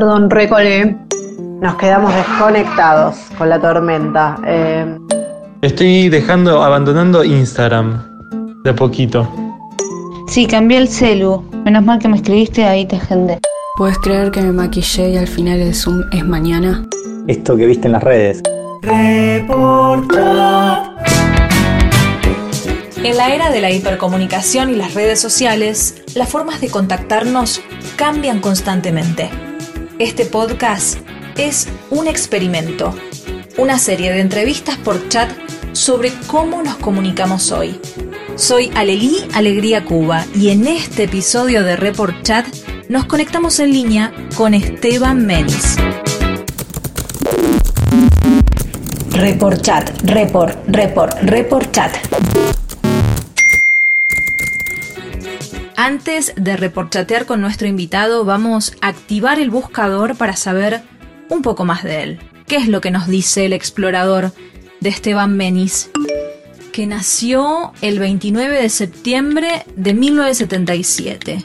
Perdón, recolé. Nos quedamos desconectados con la tormenta. Eh, Estoy dejando, abandonando Instagram. De a poquito. Sí, cambié el celu. Menos mal que me escribiste, ahí te agendé. ¿Puedes creer que me maquillé y al final el Zoom es mañana? Esto que viste en las redes. En la era de la hipercomunicación y las redes sociales, las formas de contactarnos cambian constantemente. Este podcast es un experimento, una serie de entrevistas por chat sobre cómo nos comunicamos hoy. Soy Alelí Alegría Cuba y en este episodio de Report Chat nos conectamos en línea con Esteban Menis. Report Chat, Report, Report, Report Chat. Antes de reporchatear con nuestro invitado, vamos a activar el buscador para saber un poco más de él. ¿Qué es lo que nos dice el explorador de Esteban Menis? Que nació el 29 de septiembre de 1977,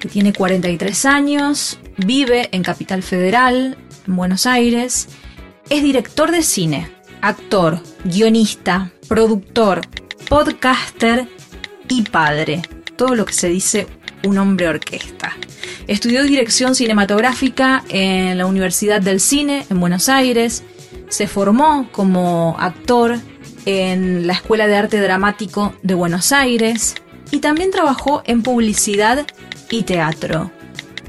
que tiene 43 años, vive en Capital Federal, en Buenos Aires, es director de cine, actor, guionista, productor, podcaster y padre todo lo que se dice un hombre orquesta. Estudió dirección cinematográfica en la Universidad del Cine en Buenos Aires, se formó como actor en la Escuela de Arte Dramático de Buenos Aires y también trabajó en publicidad y teatro.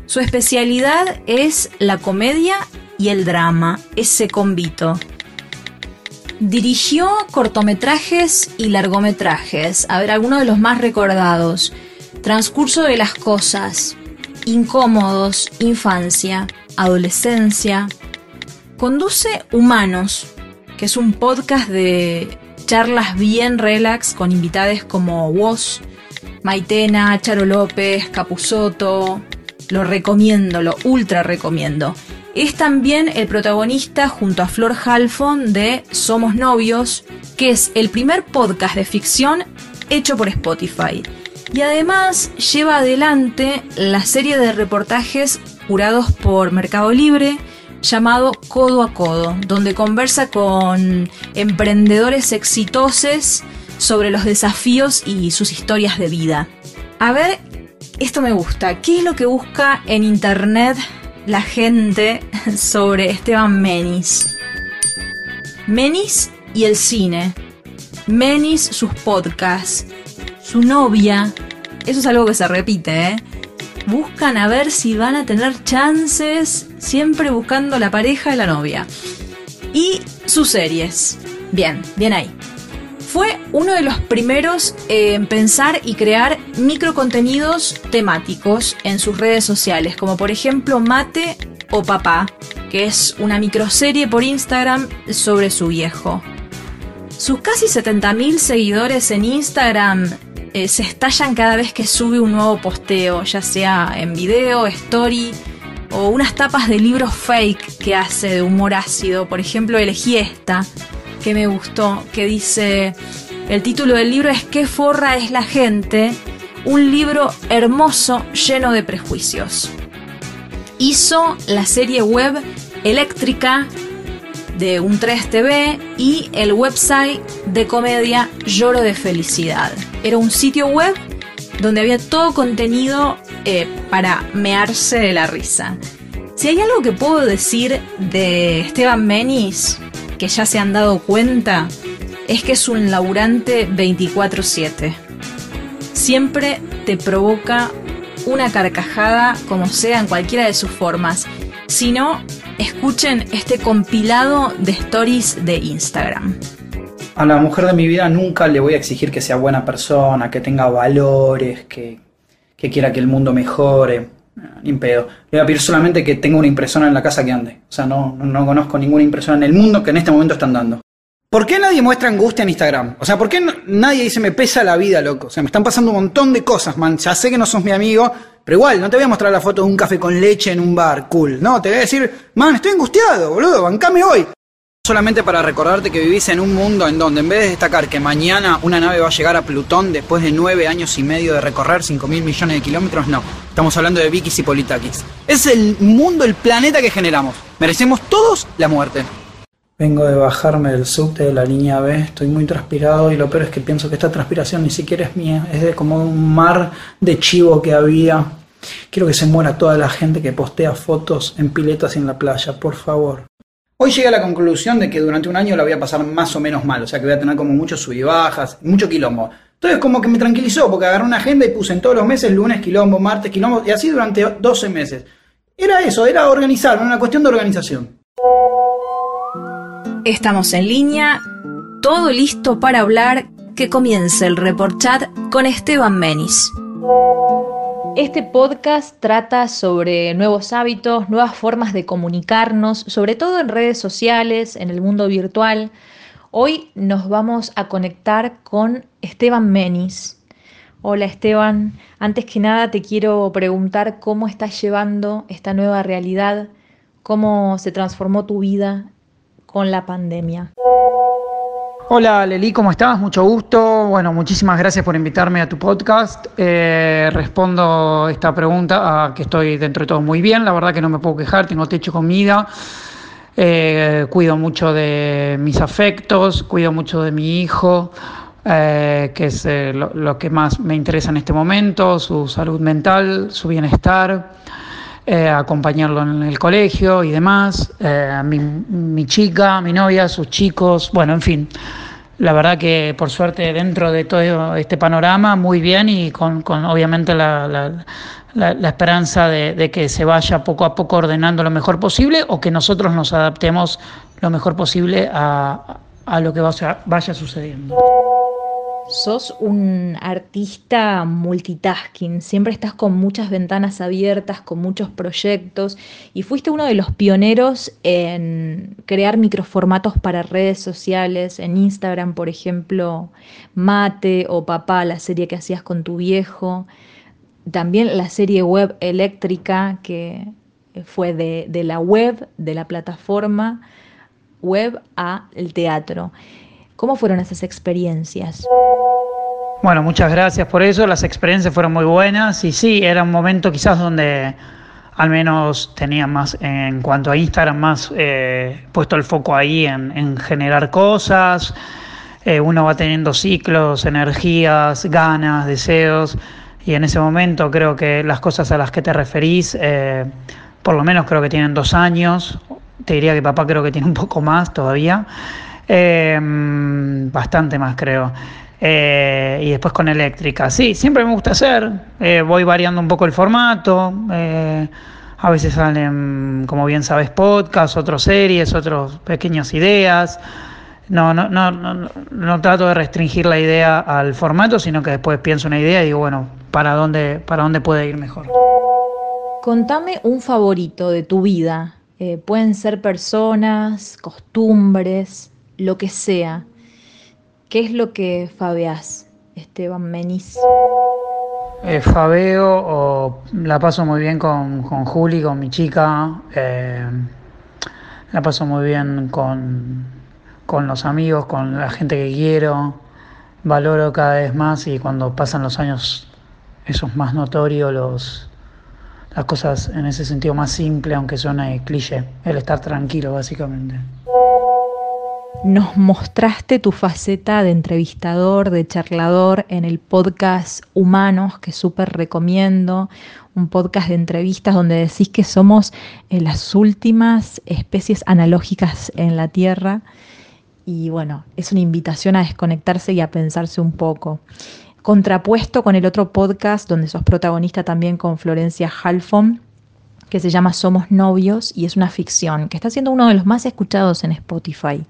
Su especialidad es la comedia y el drama, ese convito. Dirigió cortometrajes y largometrajes. A ver, algunos de los más recordados. Transcurso de las cosas. Incómodos. Infancia. Adolescencia. Conduce Humanos, que es un podcast de charlas bien relax con invitades como Woz, Maitena, Charo López, Capusoto. Lo recomiendo, lo ultra recomiendo. Es también el protagonista junto a Flor Halfon de Somos Novios, que es el primer podcast de ficción hecho por Spotify. Y además lleva adelante la serie de reportajes jurados por Mercado Libre llamado Codo a Codo, donde conversa con emprendedores exitosos sobre los desafíos y sus historias de vida. A ver, esto me gusta. ¿Qué es lo que busca en internet la gente sobre Esteban Menis. Menis y el cine. Menis sus podcasts. Su novia. Eso es algo que se repite, ¿eh? Buscan a ver si van a tener chances, siempre buscando la pareja de la novia. Y sus series. Bien, bien ahí. Fue uno de los primeros en pensar y crear microcontenidos temáticos en sus redes sociales, como por ejemplo Mate o Papá, que es una microserie por Instagram sobre su viejo. Sus casi 70.000 seguidores en Instagram eh, se estallan cada vez que sube un nuevo posteo, ya sea en video, story o unas tapas de libros fake que hace de humor ácido. Por ejemplo, elegí esta que me gustó, que dice, el título del libro es ¿Qué forra es la gente? Un libro hermoso lleno de prejuicios. Hizo la serie web Eléctrica de un 3 TV y el website de comedia Lloro de Felicidad. Era un sitio web donde había todo contenido eh, para mearse de la risa. Si hay algo que puedo decir de Esteban Menis, que ya se han dado cuenta, es que es un laburante 24/7. Siempre te provoca una carcajada, como sea, en cualquiera de sus formas. Si no, escuchen este compilado de stories de Instagram. A la mujer de mi vida nunca le voy a exigir que sea buena persona, que tenga valores, que, que quiera que el mundo mejore. Ni pedo. Le voy a pedir solamente que tenga una impresora en la casa que ande. O sea, no, no, no conozco ninguna impresora en el mundo que en este momento están dando. ¿Por qué nadie muestra angustia en Instagram? O sea, ¿por qué nadie dice me pesa la vida, loco? O sea, me están pasando un montón de cosas, man. Ya sé que no sos mi amigo, pero igual, no te voy a mostrar la foto de un café con leche en un bar, cool. No, te voy a decir, man, estoy angustiado, boludo, bancame hoy. Solamente para recordarte que vivís en un mundo en donde en vez de destacar que mañana una nave va a llegar a Plutón después de nueve años y medio de recorrer 5 mil millones de kilómetros, no. Estamos hablando de Vikis y Politakis. Es el mundo, el planeta que generamos. Merecemos todos la muerte. Vengo de bajarme del subte de la línea B, estoy muy transpirado y lo peor es que pienso que esta transpiración ni siquiera es mía, es de como un mar de chivo que había. Quiero que se muera toda la gente que postea fotos en piletas en la playa, por favor. Hoy llegué a la conclusión de que durante un año la voy a pasar más o menos mal, o sea que voy a tener como muchos sub y bajas, mucho quilombo. Entonces como que me tranquilizó porque agarré una agenda y puse en todos los meses lunes quilombo, martes quilombo y así durante 12 meses. Era eso, era organizar, una cuestión de organización. Estamos en línea, todo listo para hablar, que comience el report chat con Esteban Menis. Este podcast trata sobre nuevos hábitos, nuevas formas de comunicarnos, sobre todo en redes sociales, en el mundo virtual. Hoy nos vamos a conectar con Esteban Menis. Hola Esteban, antes que nada te quiero preguntar cómo estás llevando esta nueva realidad, cómo se transformó tu vida con la pandemia. Hola Leli, ¿cómo estás? Mucho gusto. Bueno, muchísimas gracias por invitarme a tu podcast. Eh, respondo esta pregunta a que estoy dentro de todo muy bien. La verdad que no me puedo quejar, tengo techo, comida. Eh, cuido mucho de mis afectos, cuido mucho de mi hijo, eh, que es lo, que más me interesa en este momento, su salud mental, su bienestar. acompañarlo en el colegio y demás, mi chica, mi novia, sus chicos, bueno, en fin, la verdad que por suerte dentro de todo este panorama muy bien y con, con obviamente la, la, la, esperanza de, de, que se vaya poco a poco ordenando lo mejor posible o que nosotros nos adaptemos lo mejor posible a, a lo que vaya, vaya sucediendo. Sos un artista multitasking, siempre estás con muchas ventanas abiertas, con muchos proyectos y fuiste uno de los pioneros en crear microformatos para redes sociales, en Instagram, por ejemplo, Mate o Papá, la serie que hacías con tu viejo, también la serie web eléctrica que fue de, de la web, de la plataforma web a el teatro. ¿Cómo fueron esas experiencias? Bueno, muchas gracias por eso. Las experiencias fueron muy buenas y sí, era un momento quizás donde al menos tenía más, en cuanto a Instagram, más eh, puesto el foco ahí en, en generar cosas. Eh, uno va teniendo ciclos, energías, ganas, deseos. Y en ese momento creo que las cosas a las que te referís, eh, por lo menos creo que tienen dos años. Te diría que papá creo que tiene un poco más todavía. Eh, bastante más creo. Eh, y después con eléctrica. Sí, siempre me gusta hacer. Eh, voy variando un poco el formato. Eh, a veces salen, como bien sabes, podcasts, otras series, otras pequeñas ideas. No, no, no, no, no trato de restringir la idea al formato, sino que después pienso una idea y digo, bueno, ¿para dónde, para dónde puede ir mejor? Contame un favorito de tu vida. pueden ser personas, costumbres, lo que sea. ¿Qué es lo que fabeás, Esteban Menis? Eh, fabeo la paso muy bien con, con Juli, con mi chica. Eh, la paso muy bien con, con los amigos, con la gente que quiero. Valoro cada vez más y cuando pasan los años eso es más notorio, las cosas en ese sentido más simple, aunque suene cliché, el estar tranquilo básicamente. Nos mostraste tu faceta de entrevistador, de charlador en el podcast Humanos, que súper recomiendo, un podcast de entrevistas donde decís que somos eh, las últimas especies analógicas en la Tierra. Y bueno, es una invitación a desconectarse y a pensarse un poco. Contrapuesto con el otro podcast donde sos protagonista también con Florencia Halfon, que se llama Somos Novios y es una ficción, que está siendo uno de los más escuchados en Spotify.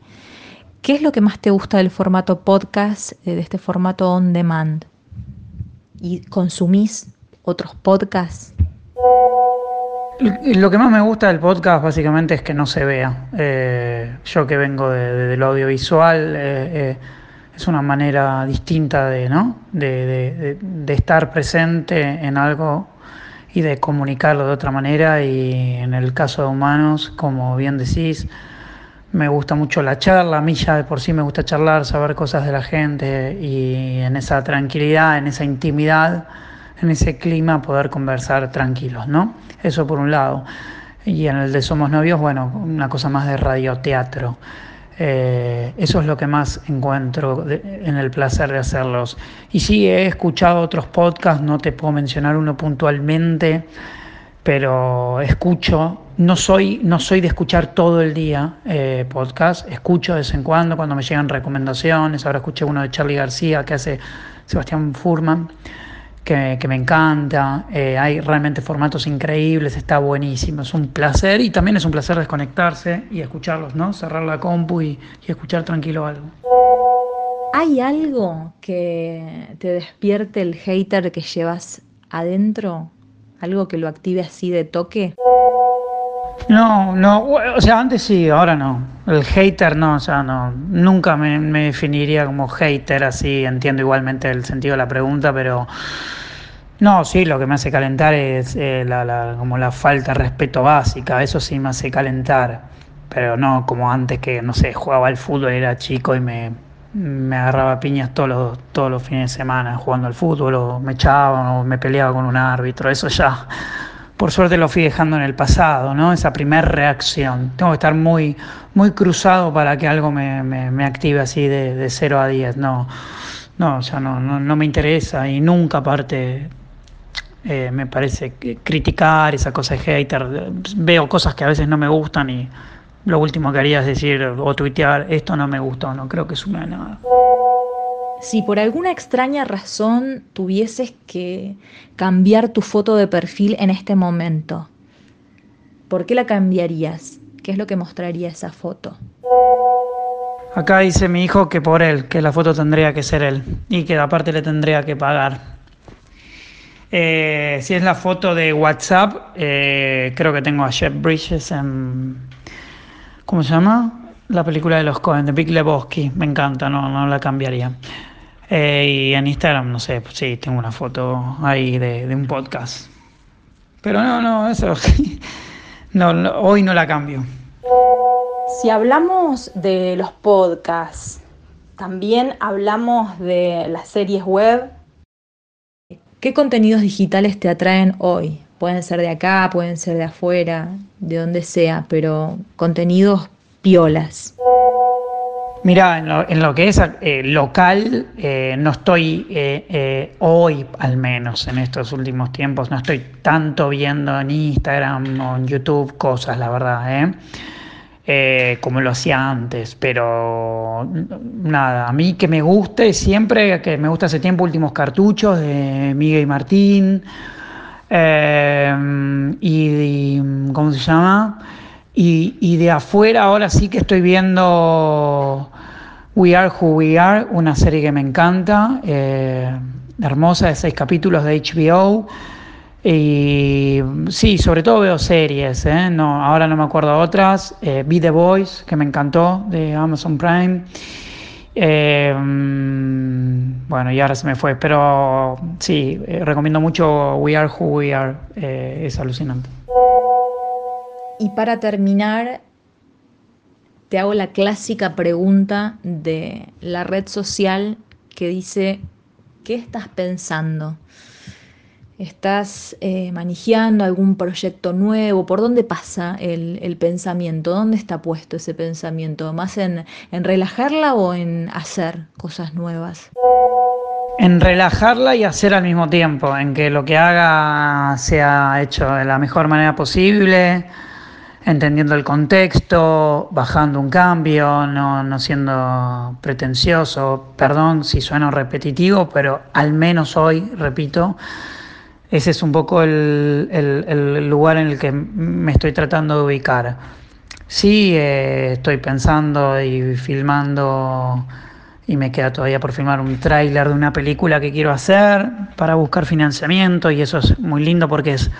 ¿Qué es lo que más te gusta del formato podcast, eh, de este formato on demand? ¿Y consumís otros podcasts? Lo que más me gusta del podcast básicamente es que no se vea. Eh, yo que vengo de, lo audiovisual, eh, es una manera distinta de, ¿no? De, de, estar presente en algo y de comunicarlo de otra manera. Y en el caso de humanos, como bien decís, me gusta mucho la charla, a mí ya de por sí me gusta charlar, saber cosas de la gente y en esa tranquilidad, en esa intimidad, en ese clima poder conversar tranquilos, ¿no? Eso por un lado. Y en el de Somos Novios, bueno, una cosa más de radioteatro. Eh, eso es lo que más encuentro en el placer de hacerlos. Y sí, he escuchado otros podcasts, no te puedo mencionar uno puntualmente, pero escucho, no soy, no soy de escuchar todo el día eh, podcast, escucho de vez en cuando cuando me llegan recomendaciones, ahora escuché uno de Charlie García que hace Sebastián Furman que, me encanta, eh, hay realmente formatos increíbles, está buenísimo, es un placer y también es un placer desconectarse y escucharlos, ¿no? Cerrar la compu y, y escuchar tranquilo algo. ¿Hay algo que te despierte el hater que llevas adentro? ¿Algo que lo active así de toque? No, no, o sea, antes sí, ahora no. El hater no, o sea, no. Nunca me, definiría como hater así, entiendo igualmente el sentido de la pregunta, pero no, sí, lo que me hace calentar es eh, la, como la falta de respeto básica, eso sí me hace calentar, pero no como antes que, no sé, jugaba al fútbol, era chico y me, me agarraba piñas todos los, todos los fines de semana jugando al fútbol, o me echaba, o me peleaba con un árbitro, eso ya por suerte lo fui dejando en el pasado, ¿no? Esa primera reacción. Tengo que estar muy, muy cruzado para que algo me, me, active así de, de 0 a 10. No, no, o sea, no, no, me interesa y nunca aparte eh, me parece criticar esa cosa de hater. Veo cosas que a veces no me gustan y lo último que haría es decir o tuitear esto no me gustó, no creo que sume nada. Si por alguna extraña razón tuvieses que cambiar tu foto de perfil en este momento, ¿por qué la cambiarías? ¿Qué es lo que mostraría esa foto? Acá dice mi hijo que por él, que la foto tendría que ser él y que aparte le tendría que pagar. Eh, si es la foto de WhatsApp, eh, creo que tengo a Jeff Bridges en... ¿Cómo se llama? La película de los Cohen, de Big Lebowski. Me encanta, no, no la cambiaría. Eh, y en Instagram, no sé, pues sí, tengo una foto ahí de, un podcast. Pero no, no, eso no, hoy no la cambio. Si hablamos de los podcasts, también hablamos de las series web. ¿Qué contenidos digitales te atraen hoy? Pueden ser de acá, pueden ser de afuera, de donde sea, pero contenidos piolas. Mira, en lo, que es eh, local, eh, no estoy eh, hoy, al menos en estos últimos tiempos, no estoy tanto viendo en Instagram o en YouTube cosas, la verdad, como lo hacía antes. Pero nada, a mí que me guste siempre, que me gusta hace tiempo, últimos cartuchos de Miguel y Martín. y, ¿cómo se llama? Y, de afuera ahora sí que estoy viendo We Are Who We Are, una serie que me encanta, eh, hermosa de seis capítulos de HBO. Y sí, sobre todo veo series, ¿eh? no, ahora no me acuerdo otras. Eh, Be the Voice, que me encantó, de Amazon Prime. Eh, bueno, y ahora se me fue, pero sí, recomiendo mucho We Are Who We Are, es alucinante. Y para terminar, te hago la clásica pregunta de la red social que dice, ¿qué estás pensando? ¿Estás eh, manejando algún proyecto nuevo? ¿Por dónde pasa el, pensamiento? ¿Dónde está puesto ese pensamiento? ¿Más en, en relajarla o en hacer cosas nuevas? En relajarla y hacer al mismo tiempo, en que lo que haga sea hecho de la mejor manera posible, entendiendo el contexto, bajando un cambio, no, siendo pretencioso. Perdón si suena repetitivo, pero al menos hoy, repito, ese es un poco el, lugar en el que me estoy tratando de ubicar. Sí, eh, estoy pensando y filmando y me queda todavía por filmar un tráiler de una película que quiero hacer para buscar financiamiento y eso es muy lindo porque es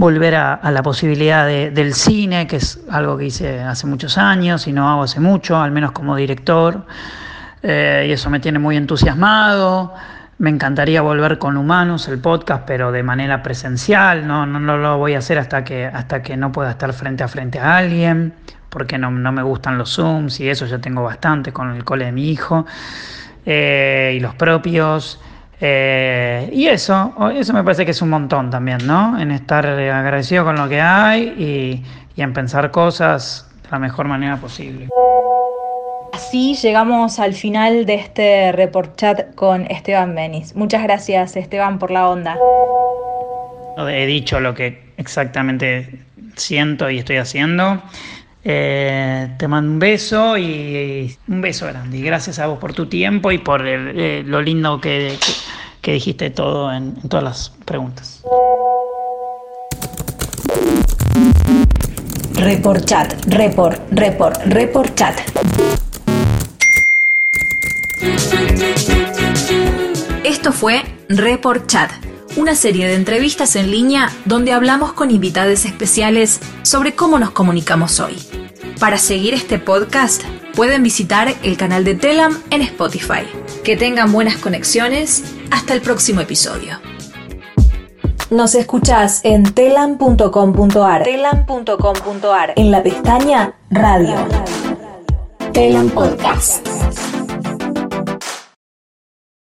volver a, la posibilidad del cine, que es algo que hice hace muchos años y no hago hace mucho, al menos como director, eh, y eso me tiene muy entusiasmado. Me encantaría volver con Humanos, el podcast, pero de manera presencial, no, no, lo voy a hacer hasta que, hasta que no pueda estar frente a frente a alguien, porque no, no me gustan los Zooms y eso ya tengo bastante con el cole de mi hijo eh, y los propios. Eh, y eso, eso me parece que es un montón también, ¿no? En estar agradecido con lo que hay y, y en pensar cosas de la mejor manera posible. Así llegamos al final de este report chat con Esteban Benis. Muchas gracias Esteban por la onda. He dicho lo que exactamente siento y estoy haciendo. Eh, te mando un beso y un beso grande. Y gracias a vos por tu tiempo y por el, eh, lo lindo que, que, que dijiste todo en, en, todas las preguntas. Report chat, report, report, report chat. Esto fue Report Chat, una serie de entrevistas en línea donde hablamos con invitados especiales sobre cómo nos comunicamos hoy. Para seguir este podcast, pueden visitar el canal de Telam en Spotify. Que tengan buenas conexiones. Hasta el próximo episodio. Nos escuchás en telam.com.ar telam.com.ar en la pestaña Radio. Telam Podcast.